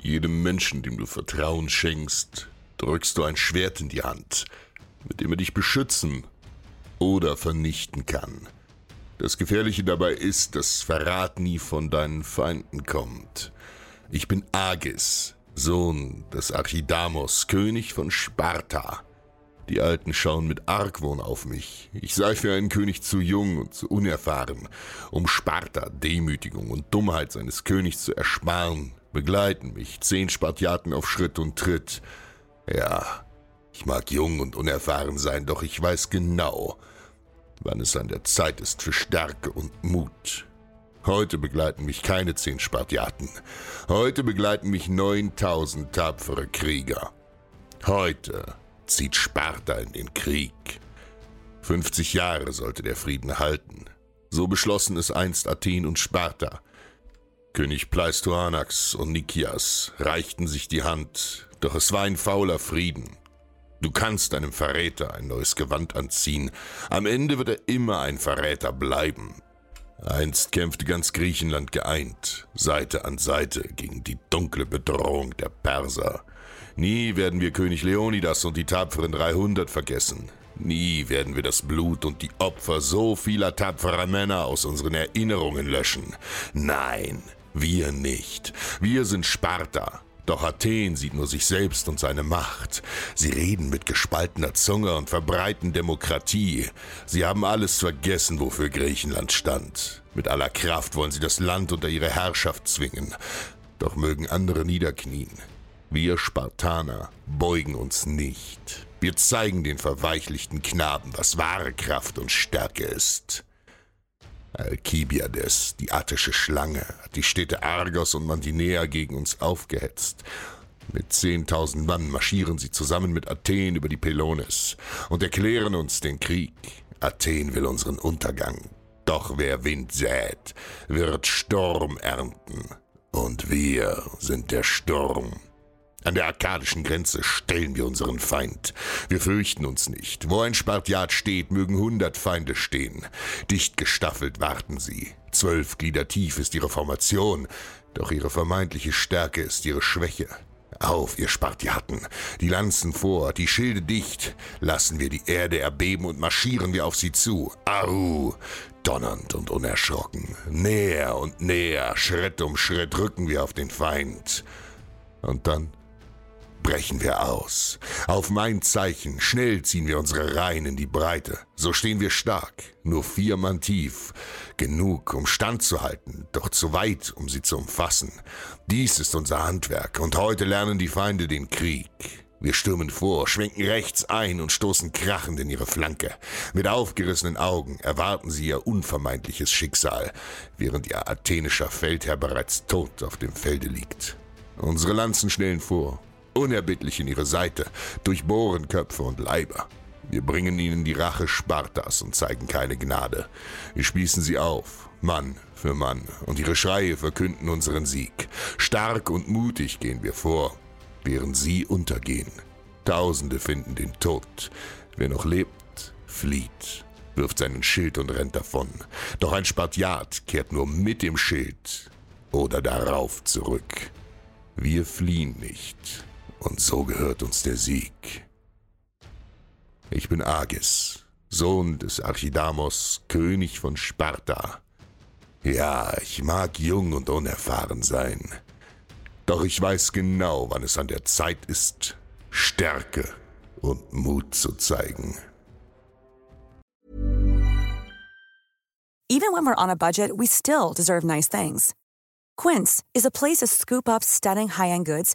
Jedem Menschen, dem du Vertrauen schenkst, drückst du ein Schwert in die Hand, mit dem er dich beschützen oder vernichten kann. Das Gefährliche dabei ist, dass Verrat nie von deinen Feinden kommt. Ich bin Agis, Sohn des Archidamos, König von Sparta. Die Alten schauen mit Argwohn auf mich. Ich sei für einen König zu jung und zu unerfahren, um Sparta, Demütigung und Dummheit seines Königs zu ersparen, begleiten mich zehn Spartiaten auf Schritt und Tritt. Ja, ich mag jung und unerfahren sein, doch ich weiß genau, wann es an der Zeit ist für Stärke und Mut. Heute begleiten mich keine zehn Spartiaten. Heute begleiten mich 9000 tapfere Krieger. Heute zieht Sparta in den Krieg. 50 Jahre sollte der Frieden halten. So beschlossen es einst Athen und Sparta. König Pleistoanax und Nikias reichten sich die Hand, doch es war ein fauler Frieden. Du kannst einem Verräter ein neues Gewand anziehen, am Ende wird er immer ein Verräter bleiben. Einst kämpfte ganz Griechenland geeint, Seite an Seite gegen die dunkle Bedrohung der Perser. Nie werden wir König Leonidas und die tapferen 300 vergessen. Nie werden wir das Blut und die Opfer so vieler tapferer Männer aus unseren Erinnerungen löschen. Nein, wir nicht. Wir sind Sparta. Doch Athen sieht nur sich selbst und seine Macht. Sie reden mit gespaltener Zunge und verbreiten Demokratie. Sie haben alles vergessen, wofür Griechenland stand. Mit aller Kraft wollen sie das Land unter ihre Herrschaft zwingen. Doch mögen andere niederknien. Wir Spartaner beugen uns nicht. Wir zeigen den verweichlichten Knaben, was wahre Kraft und Stärke ist. Alkibiades, die attische Schlange, hat die Städte Argos und Mantinea gegen uns aufgehetzt. Mit zehntausend Mann marschieren sie zusammen mit Athen über die Pelonis und erklären uns den Krieg. Athen will unseren Untergang. Doch wer Wind sät, wird Sturm ernten. Und wir sind der Sturm. An der arkadischen Grenze stellen wir unseren Feind. Wir fürchten uns nicht. Wo ein Spartiat steht, mögen hundert Feinde stehen. Dicht gestaffelt warten sie. Zwölf Glieder tief ist ihre Formation, doch ihre vermeintliche Stärke ist ihre Schwäche. Auf, ihr Spartiaten, die Lanzen vor, die Schilde dicht, lassen wir die Erde erbeben und marschieren wir auf sie zu. Au! Donnernd und unerschrocken. Näher und näher, Schritt um Schritt rücken wir auf den Feind. Und dann brechen wir aus. Auf mein Zeichen, schnell ziehen wir unsere Reihen in die Breite. So stehen wir stark, nur vier Mann tief. Genug, um standzuhalten, doch zu weit, um sie zu umfassen. Dies ist unser Handwerk, und heute lernen die Feinde den Krieg. Wir stürmen vor, schwenken rechts ein und stoßen krachend in ihre Flanke. Mit aufgerissenen Augen erwarten sie ihr unvermeidliches Schicksal, während ihr athenischer Feldherr bereits tot auf dem Felde liegt. Unsere Lanzen schnellen vor, unerbittlich in ihre Seite, durchbohren Köpfe und Leiber. Wir bringen ihnen die Rache Spartas und zeigen keine Gnade. Wir spießen sie auf, Mann für Mann, und ihre Schreie verkünden unseren Sieg. Stark und mutig gehen wir vor, während sie untergehen. Tausende finden den Tod. Wer noch lebt, flieht, wirft seinen Schild und rennt davon. Doch ein Spartiat kehrt nur mit dem Schild oder darauf zurück. Wir fliehen nicht, und so gehört uns der Sieg. Ich bin Agis, Sohn des Archidamos, König von Sparta. Ja, ich mag jung und unerfahren sein. Doch ich weiß genau, wann es an der Zeit ist, Stärke und Mut zu zeigen. Even when we're on a budget, we still deserve nice things. Quince is a place to scoop up stunning high-end goods